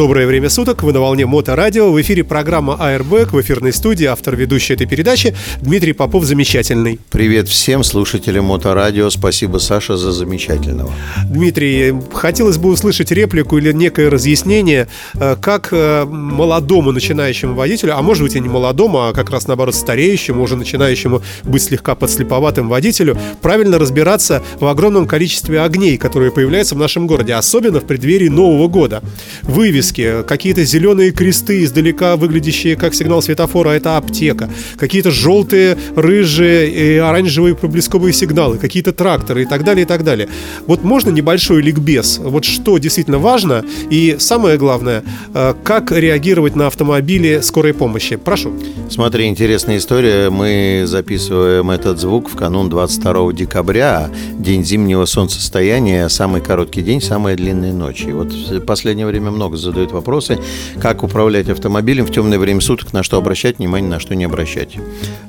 Доброе время суток, вы на волне Моторадио. В эфире программа Airbag, в эфирной студии автор ведущей этой передачи Дмитрий Попов замечательный. Привет всем слушателям Моторадио. Спасибо, Саша, за замечательного. Дмитрий, хотелось бы услышать реплику или некое разъяснение, э, как э, молодому начинающему водителю, а может быть и не молодому, а как раз наоборот стареющему, уже начинающему быть слегка подслеповатым водителю, правильно разбираться в огромном количестве огней, которые появляются в нашем городе, особенно в преддверии Нового года. Вывески вывески, какие-то зеленые кресты, издалека выглядящие как сигнал светофора, это аптека, какие-то желтые, рыжие и оранжевые проблесковые сигналы, какие-то тракторы и так далее, и так далее. Вот можно небольшой ликбез? Вот что действительно важно и самое главное, э, как реагировать на автомобили скорой помощи? Прошу. Смотри, интересная история. Мы записываем этот звук в канун 22 декабря, день зимнего солнцестояния, самый короткий день, самая длинная ночь. И вот в последнее время много задают вопросы, как управлять автомобилем в темное время суток, на что обращать внимание, на что не обращать.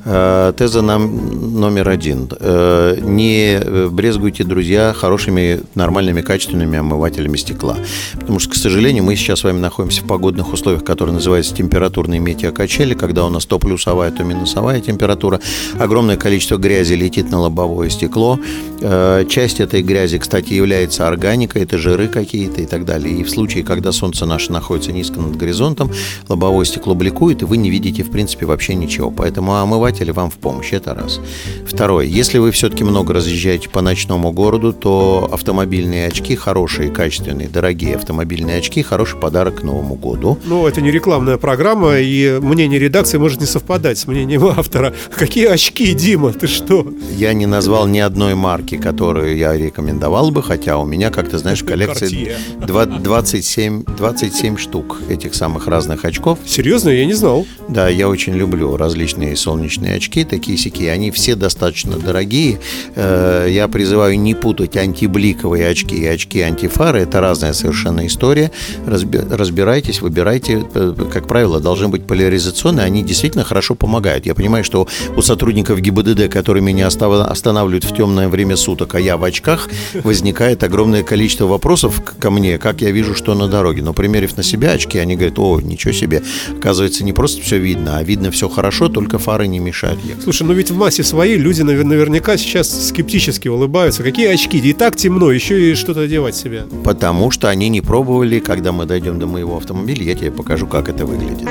Э, теза нам номер один. Э, не брезгуйте, друзья, хорошими, нормальными, качественными омывателями стекла. Потому что, к сожалению, мы сейчас с вами находимся в погодных условиях, которые называются температурные метеокачели, когда у нас то плюсовая, то минусовая температура. Огромное количество грязи летит на лобовое стекло. Э, часть этой грязи, кстати, является органикой, это жиры какие-то и так далее. И в случае, когда солнце наше находится низко над горизонтом, лобовое стекло бликует, и вы не видите, в принципе, вообще ничего. Поэтому омыватели вам в помощь. Это раз. Второе. Если вы все-таки много разъезжаете по ночному городу, то автомобильные очки хорошие, качественные, дорогие автомобильные очки хороший подарок к Новому году. Ну, это не рекламная программа, и мнение редакции может не совпадать с мнением автора. Какие очки, Дима, ты что? Я не назвал ни одной марки, которую я рекомендовал бы, хотя у меня, как ты знаешь, в коллекции 27, 20 27 штук этих самых разных очков. Серьезно? Я не знал. Да, я очень люблю различные солнечные очки, такие сики. Они все достаточно дорогие. Э, я призываю не путать антибликовые очки и очки антифары. Это разная совершенно история. Разбирайтесь, выбирайте. Э, как правило, должны быть поляризационные. Они действительно хорошо помогают. Я понимаю, что у сотрудников ГИБДД, которые меня останавливают в темное время суток, а я в очках, возникает огромное количество вопросов ко мне, как я вижу, что на дороге. Но, примерив на себя очки, они говорят, о, ничего себе. Оказывается, не просто все видно, а видно все хорошо, только фары не мешают ехать. Слушай, ну ведь в массе своей люди наверняка сейчас скептически улыбаются. Какие очки? И так темно, еще и что-то одевать себе. Потому что они не пробовали, когда мы дойдем до моего автомобиля, я тебе покажу, как это выглядит.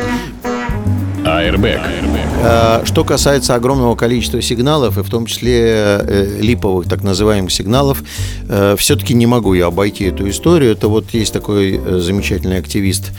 Airbag. Э, что касается огромного количества сигналов, и в том числе э, липовых так называемых сигналов, э, все-таки не могу я обойти эту историю. Это вот есть такой замечательный активист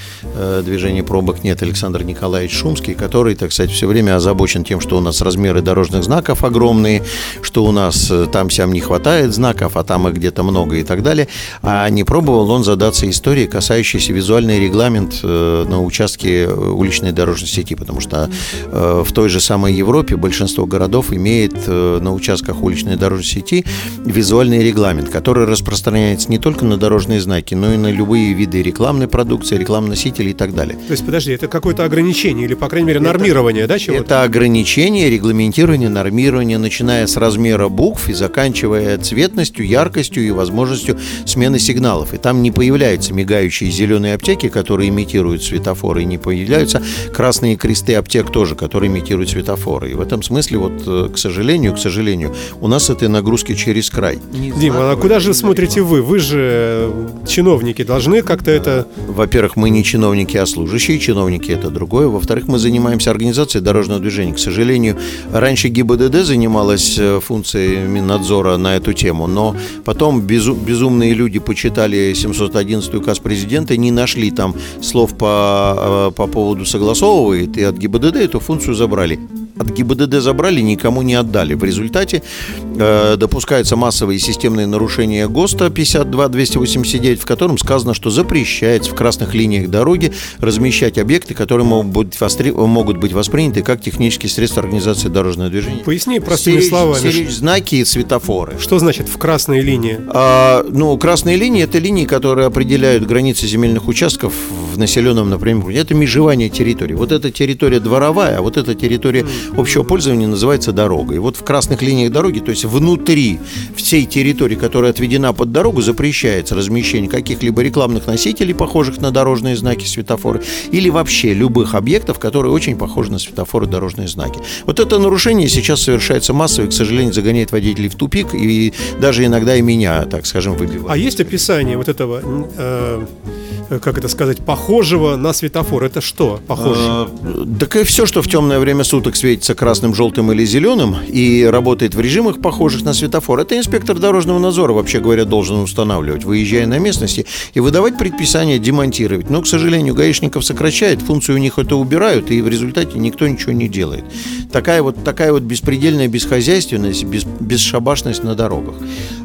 движения пробок нет Александр Николаевич Шумский, который, так сказать, все время озабочен тем, что у нас размеры дорожных знаков огромные, что у нас там-сям не хватает знаков, а там их где-то много и так далее. А не пробовал он задаться историей, касающейся визуальный регламент на участке уличной дорожной сети, потому что э, в той же самой Европе большинство городов имеет э, на участках уличной дорожной сети визуальный регламент, который распространяется не только на дорожные знаки, но и на любые виды рекламной продукции, рекламносителей и так далее. То есть, подожди, это какое-то ограничение или, по крайней мере, нормирование, это, да, чего-то? Это ограничение, регламентирование, нормирование, начиная с размера букв и заканчивая цветностью, яркостью и возможностью смены сигналов. И там не появляются мигающие зеленые аптеки, которые имитируют светофоры, и не появляются красные кресты и аптек тоже, которые имитируют светофоры. И в этом смысле, вот, э, к сожалению, к сожалению, у нас этой нагрузки через край. Дима, а куда же смотрите вы? Вы же э, чиновники, должны как-то это... Во-первых, мы не чиновники, а служащие. Чиновники – это другое. Во-вторых, мы занимаемся организацией дорожного движения. К сожалению, раньше ГИБДД занималась э, функцией Миннадзора на эту тему, но потом безу- безумные люди почитали 711 указ президента, не нашли там слов по, по поводу согласовывает, и от ГИБДД эту функцию забрали от ГИБДД забрали, никому не отдали. В результате э, допускаются массовые системные нарушения ГОСТа 52-289, в котором сказано, что запрещается в красных линиях дороги размещать объекты, которые могут быть, востри... могут быть восприняты как технические средства организации дорожного движения. Поясни простыми стеречь, словами. Стеречь знаки и светофоры. Что значит в красной линии? А, ну, красные линии – это линии, которые определяют границы земельных участков в населенном, например, это межевание территории. Вот эта территория дворовая, а вот эта территория общего пользования называется дорога. И вот в красных линиях дороги, то есть внутри всей территории, которая отведена под дорогу, запрещается размещение каких-либо рекламных носителей, похожих на дорожные знаки, светофоры, или вообще любых объектов, которые очень похожи на светофоры, дорожные знаки. Вот это нарушение сейчас совершается массово и, к сожалению, загоняет водителей в тупик и даже иногда и меня, так скажем, выбивает. А есть описание вот этого э, как это сказать, похожего на светофор. Это что похоже? А, так и все, что в темное время суток светится красным, желтым или зеленым и работает в режимах, похожих на светофор, это инспектор дорожного надзора, вообще говоря, должен устанавливать, выезжая на местности и выдавать предписание демонтировать. Но, к сожалению, гаишников сокращает, функцию у них это убирают, и в результате никто ничего не делает. Такая вот, такая вот беспредельная бесхозяйственность, без, бесшабашность на дорогах.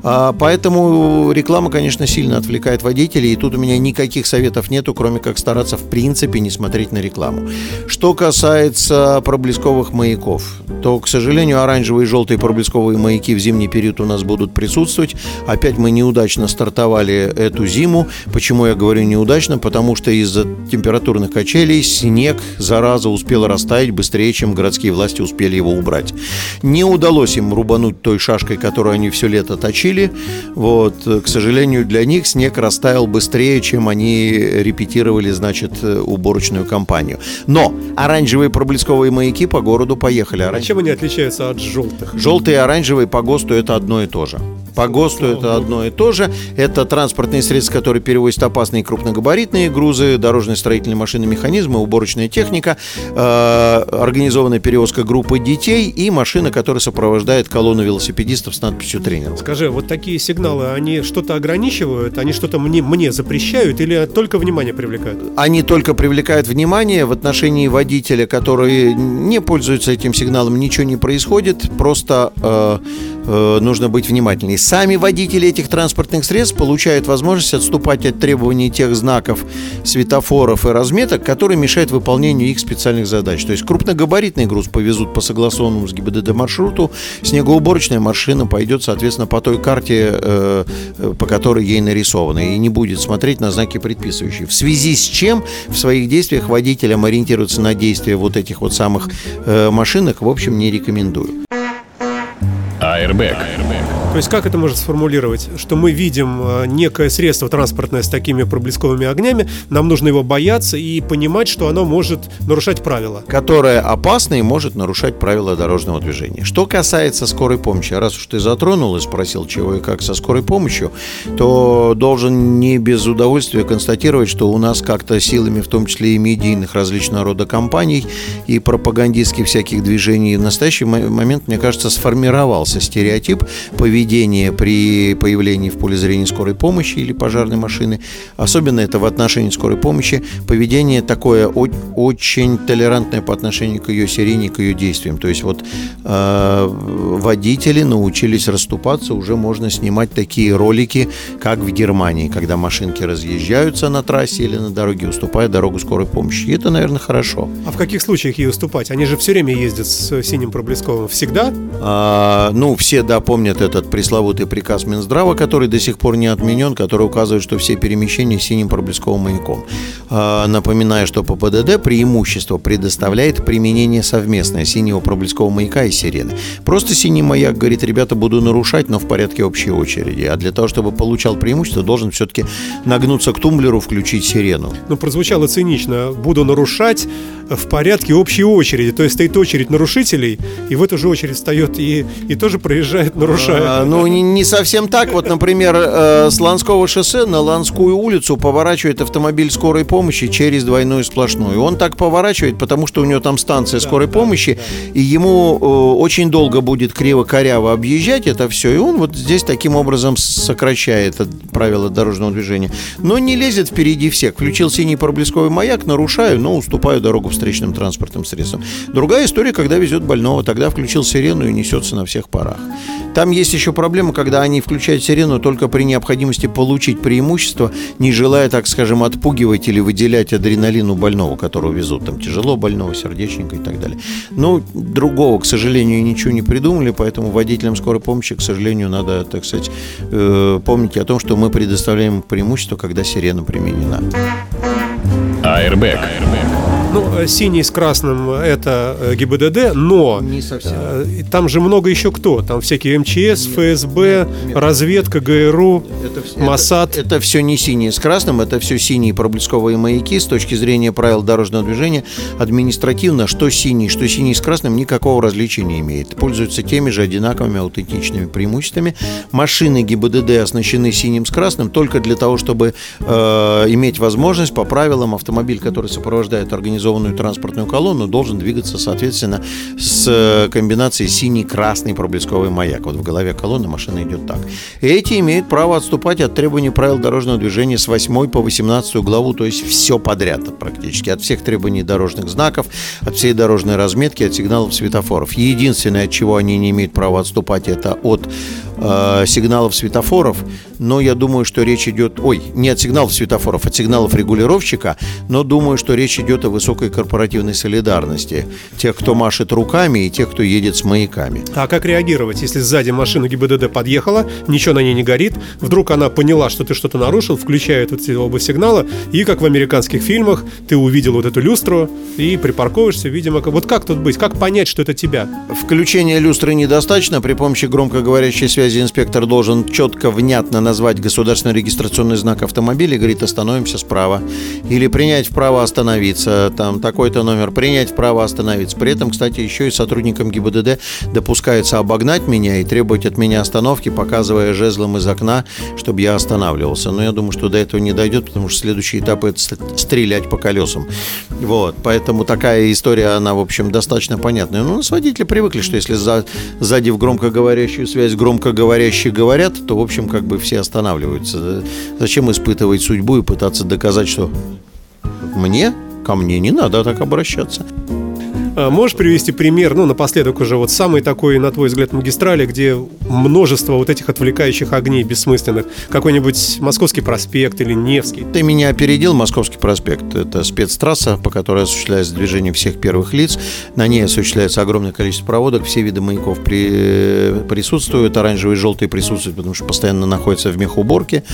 А, поэтому реклама, конечно, сильно отвлекает водителей, и тут у меня никаких советов нету, кроме как стараться в принципе не смотреть на рекламу. Что касается проблесковых маяков, то, к сожалению, оранжевые и желтые проблесковые маяки в зимний период у нас будут присутствовать. Опять мы неудачно стартовали эту зиму. Почему я говорю неудачно? Потому что из-за температурных качелей снег, зараза, успел растаять быстрее, чем городские власти успели его убрать. Не удалось им рубануть той шашкой, которую они все лето точили. Вот, к сожалению, для них снег растаял быстрее, чем они репетировали, значит, уборочную кампанию. Но оранжевые проблесковые маяки по городу поехали. Оранж... А чем они отличаются от желтых? Желтые и оранжевые по ГОСТу это одно и то же. По ГОСТу это одно и то же. Это транспортные средства, которые перевозят опасные крупногабаритные грузы, дорожные строительные машины, механизмы, уборочная техника, э, организованная перевозка группы детей и машина, которая сопровождает колонну велосипедистов с надписью «тренер». Скажи, вот такие сигналы, они что-то ограничивают, они что-то мне, мне запрещают или только внимание привлекают? Они только привлекают внимание в отношении водителя, который не пользуется этим сигналом, ничего не происходит, просто э, э, нужно быть внимательнее. Сами водители этих транспортных средств получают возможность отступать от требований тех знаков, светофоров и разметок, которые мешают выполнению их специальных задач. То есть крупногабаритный груз повезут по согласованному с ГИБДД маршруту, снегоуборочная машина пойдет, соответственно, по той карте, э, по которой ей нарисовано, и не будет смотреть на знаки предписывающие. В связи с чем в своих действиях водителям ориентироваться на действия вот этих вот самых э, машинок, в общем, не рекомендую. Airbag. То есть как это можно сформулировать? Что мы видим э, некое средство транспортное с такими проблесковыми огнями, нам нужно его бояться и понимать, что оно может нарушать правила. Которое опасно и может нарушать правила дорожного движения. Что касается скорой помощи, а раз уж ты затронул и спросил, чего и как со скорой помощью, то должен не без удовольствия констатировать, что у нас как-то силами, в том числе и медийных различного рода компаний и пропагандистских всяких движений в настоящий момент, мне кажется, сформировался стереотип поведения поведение при появлении в поле зрения скорой помощи или пожарной машины. Особенно это в отношении скорой помощи. Поведение такое очень толерантное по отношению к ее сирене, к ее действиям. То есть вот э, водители научились расступаться, уже можно снимать такие ролики, как в Германии, когда машинки разъезжаются на трассе или на дороге, уступая дорогу скорой помощи. И это, наверное, хорошо. А в каких случаях ей уступать? Они же все время ездят с синим проблесковым. Всегда? А, ну, все, да, помнят этот пресловутый приказ Минздрава, который до сих пор не отменен, который указывает, что все перемещения синим проблесковым маяком. А, напоминаю, что по ПДД преимущество предоставляет применение совместное синего проблескового маяка и сирены. Просто синий маяк говорит, ребята, буду нарушать, но в порядке общей очереди. А для того, чтобы получал преимущество, должен все-таки нагнуться к тумблеру, включить сирену. Ну, прозвучало цинично. Буду нарушать в порядке общей очереди. То есть стоит очередь нарушителей, и в эту же очередь встает и, и тоже проезжает, нарушая. А, ну, не, не совсем так. Вот, например, э, с Ланского шоссе на Ланскую улицу поворачивает автомобиль скорой помощи через двойную сплошную. Он так поворачивает, потому что у него там станция скорой помощи, и ему э, очень долго будет криво-коряво объезжать это все, и он вот здесь таким образом сокращает правила дорожного движения. Но не лезет впереди всех. Включил синий проблесковый маяк, нарушаю, но уступаю дорогу встречным транспортным средствам. Другая история, когда везет больного, тогда включил сирену и несется на всех парах. Там есть еще проблема, когда они включают сирену только при необходимости получить преимущество, не желая, так скажем, отпугивать или выделять адреналин у больного, которого везут. Там тяжело больного, сердечника и так далее. Но другого, к сожалению, ничего не придумали, поэтому водителям скорой помощи, к сожалению, надо, так сказать, э, помнить о том, что мы предоставляем преимущество, когда сирена применена. Airbag. Airbag. Ну, э, синий с красным это э, ГИБДД, но Не совсем. э, там же много еще кто. Там всякие МЧС, ФСБ, разведка, ГРУ, Это, вс- Моссад. Это, все не синие с красным, это все синие проблесковые маяки. С точки зрения правил дорожного движения, административно, что синий, что синий с красным, никакого различия не имеет. Пользуются теми же одинаковыми аутентичными преимуществами. Машины ГИБДД оснащены синим с красным только для того, чтобы э, иметь возможность по правилам автомобиль, который сопровождает организованную транспортную колонну, должен двигаться, соответственно, с э, комбинацией синий-красный проблесковый маяк. Вот в голове колонны машина идет так. Эти имеют право отступать от требований правил дорожного движения с 8 по 18 главу, то есть все подряд практически. От всех требований дорожных знаков, от всей дорожной разметки, от сигналов светофоров. Единственное, от чего они не имеют права отступать, это от э, сигналов светофоров. Но я думаю, что речь идет... Ой, не от сигналов светофоров, от сигналов регулировщика, но думаю, что речь идет о высокой корпоративной солидарности. Тех, кто машет руками, и тех, кто едет с маяками. А как реагировать, если сзади машина ГИБДД подъехала, ничего на ней не горит, вдруг она поняла, что ты что-то нарушил, включает вот эти оба сигнала, и как в американских фильмах, ты увидел вот эту люстру и припарковываешься, видимо, вот как тут быть, как понять, что это тебя? Включения люстры недостаточно. При помощи громкоговорящей связи инспектор должен четко, внятно назвать государственный регистрационный знак автомобиля и говорит, остановимся справа. Или принять вправо остановиться, там такой-то номер, принять вправо остановиться. При этом, кстати, еще и сотрудникам ГИБДД допускается обогнать меня и требовать от меня остановки, показывая жезлом из окна, чтобы я останавливался. Но я думаю, что до этого не дойдет, потому что следующий этап это ст- стрелять по колесам. Вот, поэтому такая история, она, в общем, достаточно понятная. Ну, у нас водители привыкли, что если за, сзади в громкоговорящую связь громкоговорящие говорят, то, в общем, как бы все останавливаются. Зачем испытывать судьбу и пытаться доказать, что мне, ко мне не надо так обращаться. А Можешь привести пример, ну, напоследок уже, вот самый такой, на твой взгляд, магистрали, где множество вот этих отвлекающих огней бессмысленных? Какой-нибудь Московский проспект или Невский? Ты меня опередил, Московский проспект. Это спецтрасса, по которой осуществляется движение всех первых лиц. На ней осуществляется огромное количество проводок, все виды маяков при- присутствуют, оранжевый и желтый присутствуют, потому что постоянно находятся в мехуборке.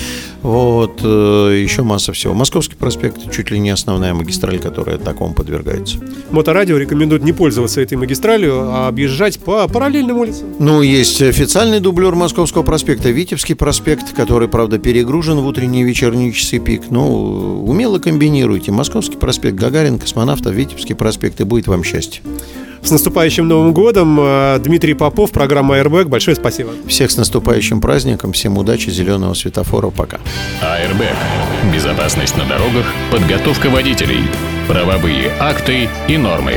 Вот, э, еще масса всего. Московский проспект чуть ли не основная магистраль, которая такому подвергается. Моторадио рекомендует не пользоваться этой магистралью, а объезжать по параллельным улицам. Ну, есть официальный дублер Московского проспекта, Витебский проспект, который, правда, перегружен в утренние и вечерние часы пик. Ну, умело комбинируйте. Московский проспект, Гагарин, Космонавтов, Витебский проспект, и будет вам счастье. С наступающим Новым годом! Э, Дмитрий Попов, программа Airbag. Большое спасибо. Всех с наступающим праздником, всем удачи, зеленого светофора, пока. Airbag. Безопасность на дорогах, подготовка водителей, правовые акты и нормы.